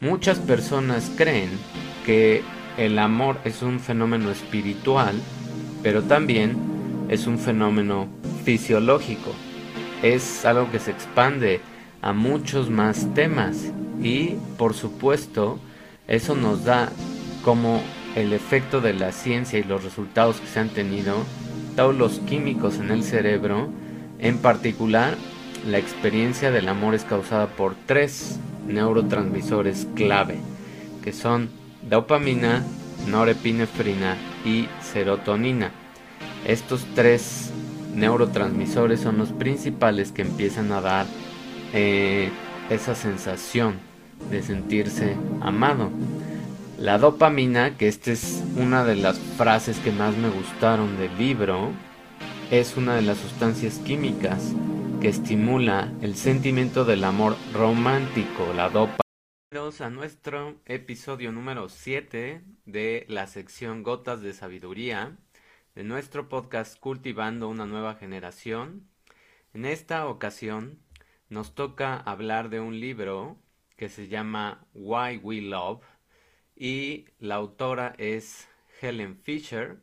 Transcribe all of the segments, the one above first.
Muchas personas creen que el amor es un fenómeno espiritual, pero también es un fenómeno fisiológico. Es algo que se expande a muchos más temas y, por supuesto, eso nos da como el efecto de la ciencia y los resultados que se han tenido, todos los químicos en el cerebro, en particular la experiencia del amor es causada por tres neurotransmisores clave, que son dopamina, norepinefrina y serotonina. Estos tres neurotransmisores son los principales que empiezan a dar eh, esa sensación de sentirse amado. La dopamina, que esta es una de las frases que más me gustaron del libro, es una de las sustancias químicas que estimula el sentimiento del amor romántico, la dopa. Bienvenidos a nuestro episodio número 7 de la sección Gotas de Sabiduría de nuestro podcast Cultivando una nueva generación. En esta ocasión nos toca hablar de un libro que se llama Why We Love y la autora es Helen Fisher.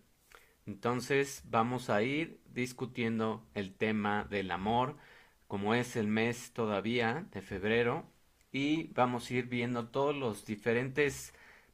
Entonces vamos a ir discutiendo el tema del amor, como es el mes todavía de febrero, y vamos a ir viendo todos los diferentes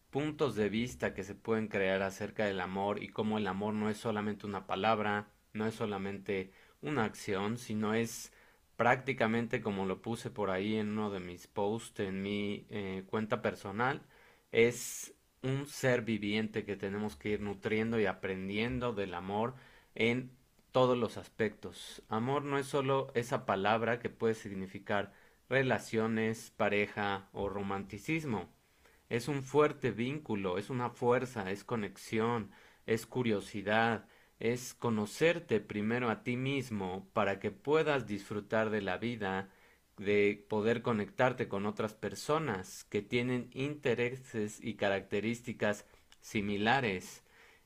puntos de vista que se pueden crear acerca del amor y cómo el amor no es solamente una palabra, no es solamente una acción, sino es prácticamente como lo puse por ahí en uno de mis posts en mi eh, cuenta personal, es un ser viviente que tenemos que ir nutriendo y aprendiendo del amor en todos los aspectos. Amor no es solo esa palabra que puede significar relaciones, pareja o romanticismo. Es un fuerte vínculo, es una fuerza, es conexión, es curiosidad, es conocerte primero a ti mismo para que puedas disfrutar de la vida, de poder conectarte con otras personas que tienen intereses y características similares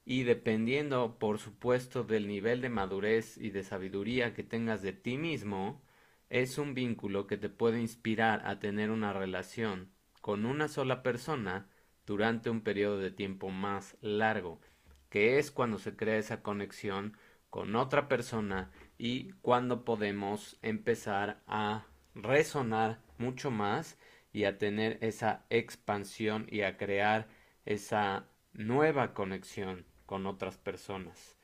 y dependiendo, por supuesto, del nivel de madurez y de sabiduría que tengas de ti mismo, es un vínculo que te puede inspirar a tener una relación con una sola persona durante un periodo de tiempo más largo, que es cuando se crea esa conexión con otra persona y cuando podemos empezar a resonar mucho más y a tener esa expansión y a crear esa nueva conexión con otras personas.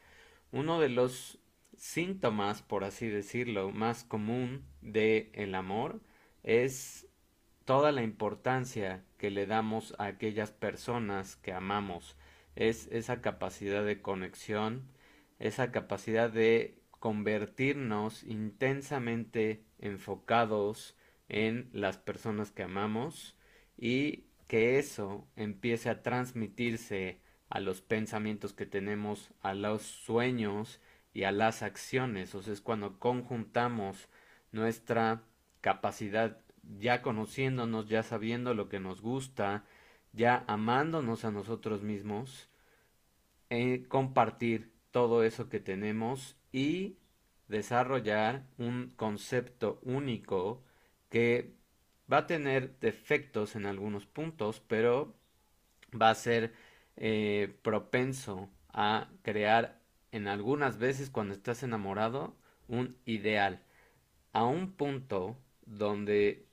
Uno de los síntomas, por así decirlo, más común de el amor es toda la importancia que le damos a aquellas personas que amamos. Es esa capacidad de conexión, esa capacidad de convertirnos intensamente enfocados en las personas que amamos y que eso empiece a transmitirse a los pensamientos que tenemos, a los sueños y a las acciones. O sea, es cuando conjuntamos nuestra capacidad, ya conociéndonos, ya sabiendo lo que nos gusta, ya amándonos a nosotros mismos, eh, compartir todo eso que tenemos y desarrollar un concepto único que va a tener defectos en algunos puntos, pero va a ser eh, propenso a crear en algunas veces cuando estás enamorado un ideal. A un punto donde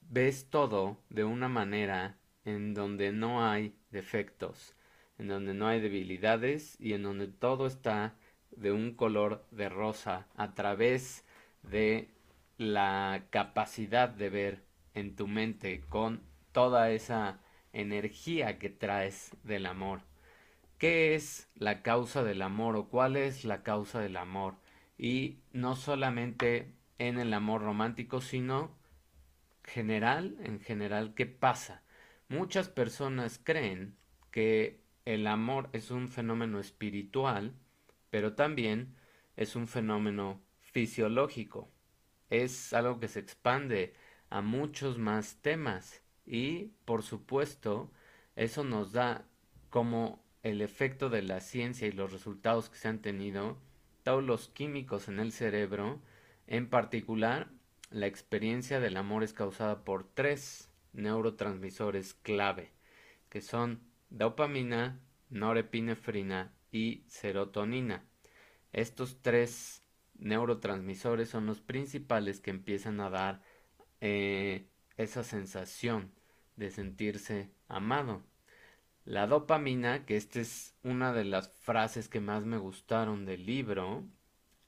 ves todo de una manera en donde no hay defectos, en donde no hay debilidades y en donde todo está de un color de rosa a través de la capacidad de ver en tu mente con toda esa energía que traes del amor. ¿Qué es la causa del amor o cuál es la causa del amor? Y no solamente en el amor romántico, sino general, en general, ¿qué pasa? Muchas personas creen que el amor es un fenómeno espiritual, pero también es un fenómeno fisiológico. Es algo que se expande a muchos más temas y, por supuesto, eso nos da como el efecto de la ciencia y los resultados que se han tenido, todos los químicos en el cerebro, en particular la experiencia del amor es causada por tres neurotransmisores clave, que son dopamina, norepinefrina y serotonina. Estos tres neurotransmisores son los principales que empiezan a dar eh, esa sensación de sentirse amado. La dopamina, que esta es una de las frases que más me gustaron del libro,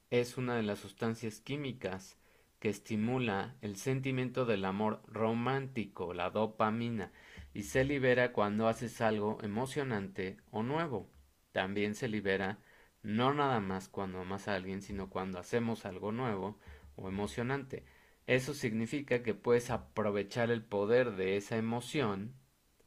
es una de las sustancias químicas que estimula el sentimiento del amor romántico, la dopamina, y se libera cuando haces algo emocionante o nuevo. También se libera no nada más cuando amas a alguien, sino cuando hacemos algo nuevo o emocionante. Eso significa que puedes aprovechar el poder de esa emoción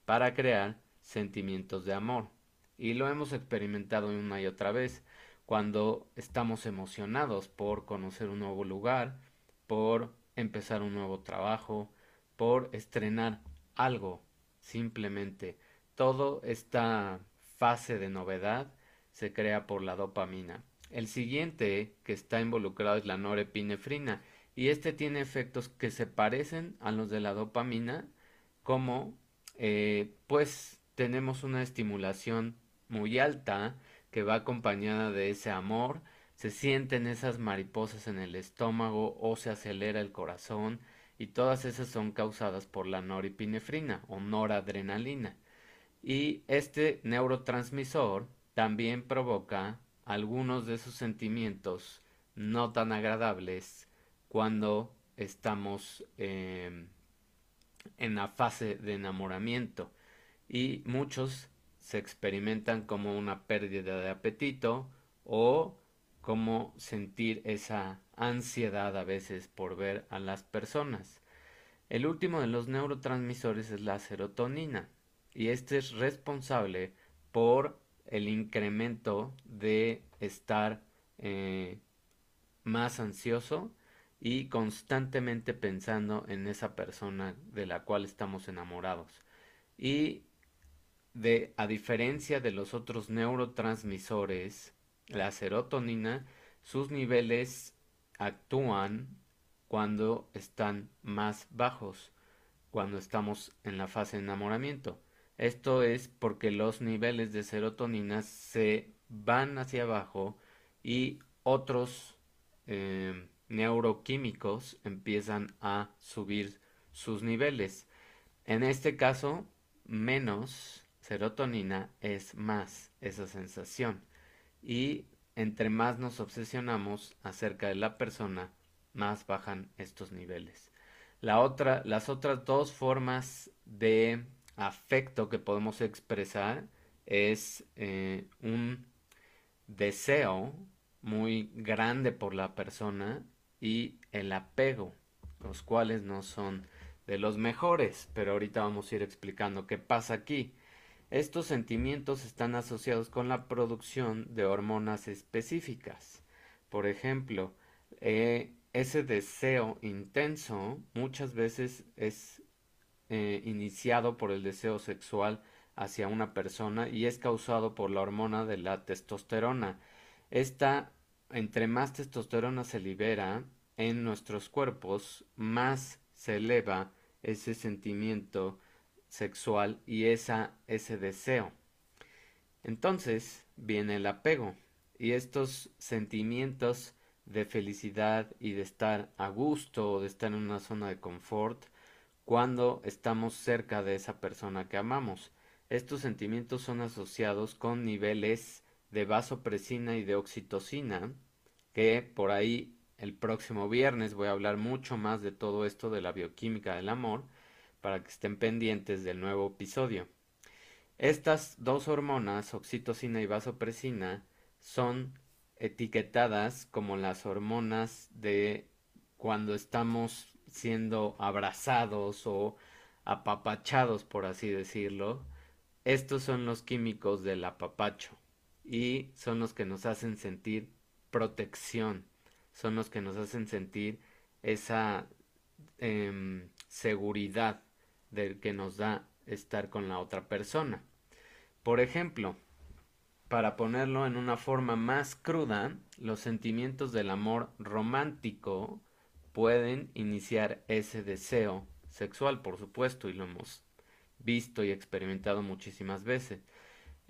para crear sentimientos de amor. Y lo hemos experimentado una y otra vez cuando estamos emocionados por conocer un nuevo lugar, por empezar un nuevo trabajo, por estrenar algo, simplemente. Todo esta fase de novedad se crea por la dopamina. El siguiente que está involucrado es la norepinefrina y este tiene efectos que se parecen a los de la dopamina como eh, pues tenemos una estimulación muy alta que va acompañada de ese amor, se sienten esas mariposas en el estómago o se acelera el corazón y todas esas son causadas por la norepinefrina o noradrenalina. Y este neurotransmisor también provoca algunos de esos sentimientos no tan agradables cuando estamos em, en la fase de enamoramiento y muchos se experimentan como una pérdida de apetito o como sentir esa ansiedad a veces por ver a las personas. El último de los neurotransmisores es la serotonina y este es responsable por el incremento de estar eh, más ansioso y constantemente pensando en esa persona de la cual estamos enamorados. Y de, a diferencia de los otros neurotransmisores, la serotonina, sus niveles actúan cuando están más bajos, cuando estamos en la fase de enamoramiento. Esto es porque los niveles de serotonina se van hacia abajo y otros eh, neuroquímicos empiezan a subir sus niveles. En este caso, menos serotonina es más esa sensación. Y entre más nos obsesionamos acerca de la persona, más bajan estos niveles. La otra, las otras dos formas de afecto que podemos expresar es eh, un deseo muy grande por la persona y el apego, los cuales no son de los mejores, pero ahorita vamos a ir explicando qué pasa aquí. Estos sentimientos están asociados con la producción de hormonas específicas. Por ejemplo, eh, ese deseo intenso muchas veces es eh, iniciado por el deseo sexual hacia una persona y es causado por la hormona de la testosterona. Esta, entre más testosterona se libera en nuestros cuerpos, más se eleva ese sentimiento sexual y esa, ese deseo. Entonces viene el apego y estos sentimientos de felicidad y de estar a gusto o de estar en una zona de confort cuando estamos cerca de esa persona que amamos. Estos sentimientos son asociados con niveles de vasopresina y de oxitocina, que por ahí el próximo viernes voy a hablar mucho más de todo esto de la bioquímica del amor, para que estén pendientes del nuevo episodio. Estas dos hormonas, oxitocina y vasopresina, son etiquetadas como las hormonas de cuando estamos siendo abrazados o apapachados, por así decirlo, estos son los químicos del apapacho y son los que nos hacen sentir protección, son los que nos hacen sentir esa em, seguridad del que nos da estar con la otra persona. Por ejemplo, para ponerlo en una forma más cruda, los sentimientos del amor romántico pueden iniciar ese deseo sexual, por supuesto, y lo hemos visto y experimentado muchísimas veces.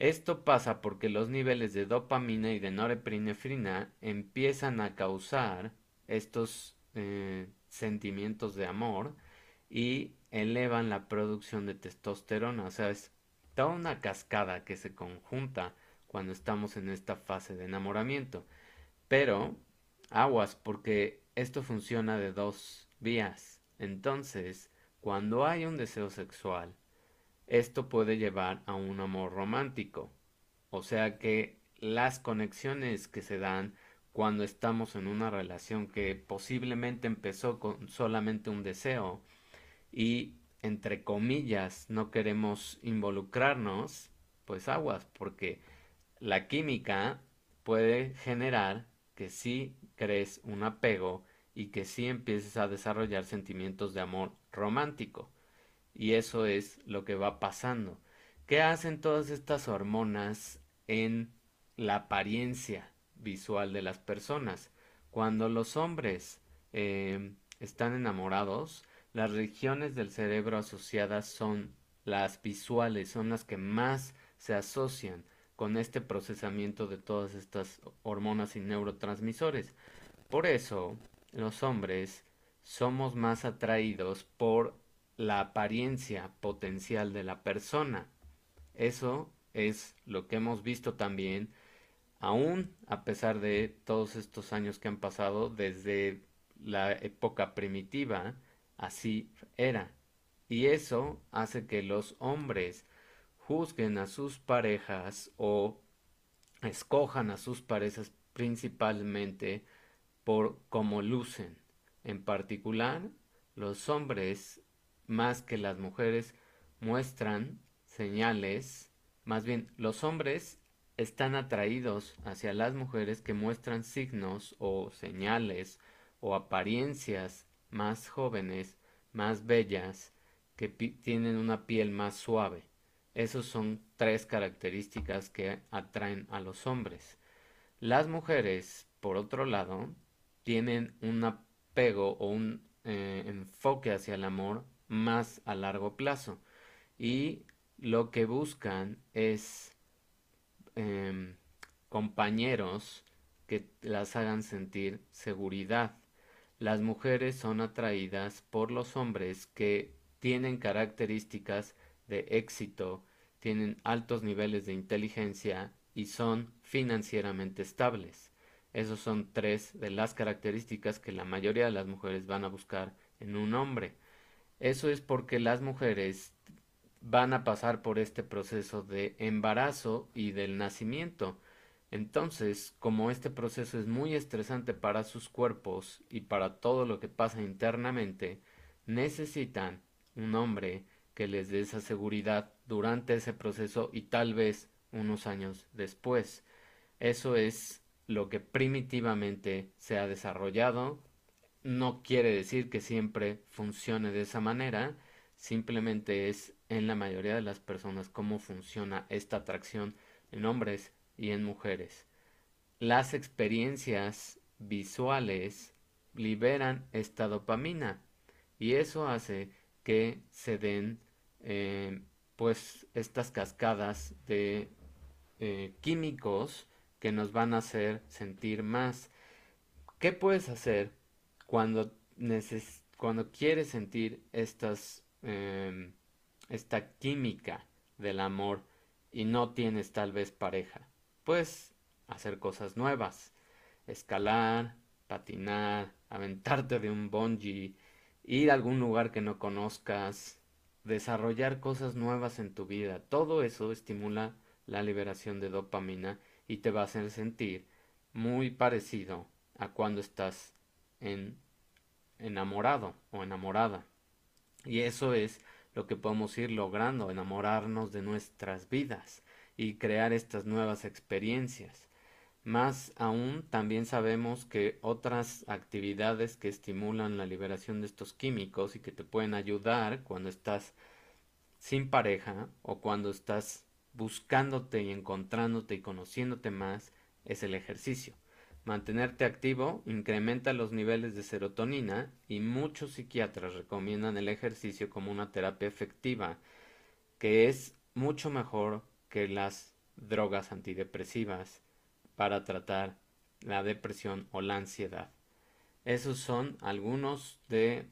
Esto pasa porque los niveles de dopamina y de norepinefrina empiezan a causar estos eh, sentimientos de amor y elevan la producción de testosterona. O sea, es toda una cascada que se conjunta cuando estamos en esta fase de enamoramiento. Pero aguas porque esto funciona de dos vías. Entonces, cuando hay un deseo sexual, esto puede llevar a un amor romántico. O sea que las conexiones que se dan cuando estamos en una relación que posiblemente empezó con solamente un deseo y entre comillas no queremos involucrarnos, pues aguas, porque la química puede generar que sí crees un apego y que sí empieces a desarrollar sentimientos de amor romántico. Y eso es lo que va pasando. ¿Qué hacen todas estas hormonas en la apariencia visual de las personas? Cuando los hombres eh, están enamorados, las regiones del cerebro asociadas son las visuales, son las que más se asocian con este procesamiento de todas estas hormonas y neurotransmisores. Por eso, los hombres somos más atraídos por la apariencia potencial de la persona. Eso es lo que hemos visto también, aún a pesar de todos estos años que han pasado desde la época primitiva, así era. Y eso hace que los hombres juzguen a sus parejas o escojan a sus parejas principalmente por cómo lucen. En particular, los hombres más que las mujeres muestran señales, más bien los hombres están atraídos hacia las mujeres que muestran signos o señales o apariencias más jóvenes, más bellas, que tienen una piel más suave. Esas son tres características que atraen a los hombres. Las mujeres, por otro lado, tienen un apego o un eh, enfoque hacia el amor más a largo plazo y lo que buscan es em, compañeros que las hagan sentir seguridad. Las mujeres son atraídas por los hombres que tienen características de éxito, tienen altos niveles de inteligencia y son financieramente estables. Esas son tres de las características que la mayoría de las mujeres van a buscar en un hombre. Eso es porque las mujeres van a pasar por este proceso de embarazo y del nacimiento. Entonces, como este proceso es muy estresante para sus cuerpos y para todo lo que pasa internamente, necesitan un hombre que les dé esa seguridad durante ese proceso y tal vez unos años después. Eso es lo que primitivamente se ha desarrollado no quiere decir que siempre funcione de esa manera, simplemente es en la mayoría de las personas cómo funciona esta atracción en hombres y en mujeres. Las experiencias visuales liberan esta dopamina y eso hace que se den eh, pues estas cascadas de eh, químicos que nos van a hacer sentir más. ¿Qué puedes hacer cuando, quieres sentir em, esta química del amor y no tienes tal vez pareja, pues hacer cosas nuevas, escalar, patinar, aventarte de un bungee, ir a algún lugar que no conozcas, desarrollar cosas nuevas en tu vida. Todo eso estimula la liberación de dopamina y te va a hacer sentir muy parecido a cuando estás en enamorado o enamorada. Y eso es lo que podemos ir logrando, enamorarnos de nuestras vidas y crear estas nuevas experiencias. Más aún, también sabemos que otras actividades que estimulan la liberación de estos químicos y que te pueden ayudar cuando estás sin pareja o cuando estás buscándote y encontrándote y conociéndote más es el ejercicio. Mantenerte activo incrementa los niveles de serotonina y muchos psiquiatras recomiendan el ejercicio como una terapia efectiva, que es mucho mejor que las drogas antidepresivas para tratar la depresión o la ansiedad. Esos son algunos de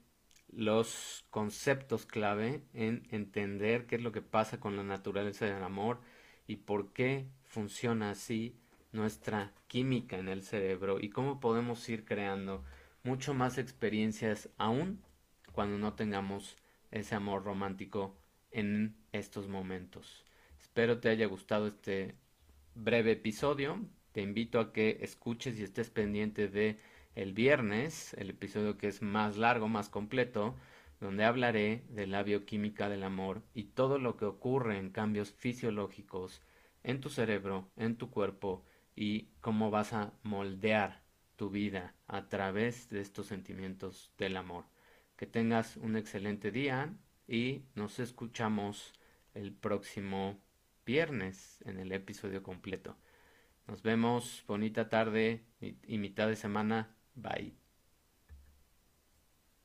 los conceptos clave en entender qué es lo que pasa con la naturaleza del amor y por qué funciona así nuestra química en el cerebro y cómo podemos ir creando mucho más experiencias aún cuando no tengamos ese amor romántico en estos momentos. Espero te haya gustado este breve episodio. Te invito a que escuches y estés pendiente de el viernes, el episodio que es más largo, más completo, donde hablaré de la bioquímica del amor y todo lo que ocurre en cambios fisiológicos en tu cerebro, en tu cuerpo y cómo vas a moldear tu vida a través de estos sentimientos del amor. Que tengas un excelente día y nos escuchamos el próximo viernes en el episodio completo. Nos vemos, bonita tarde y mitad de semana. Bye.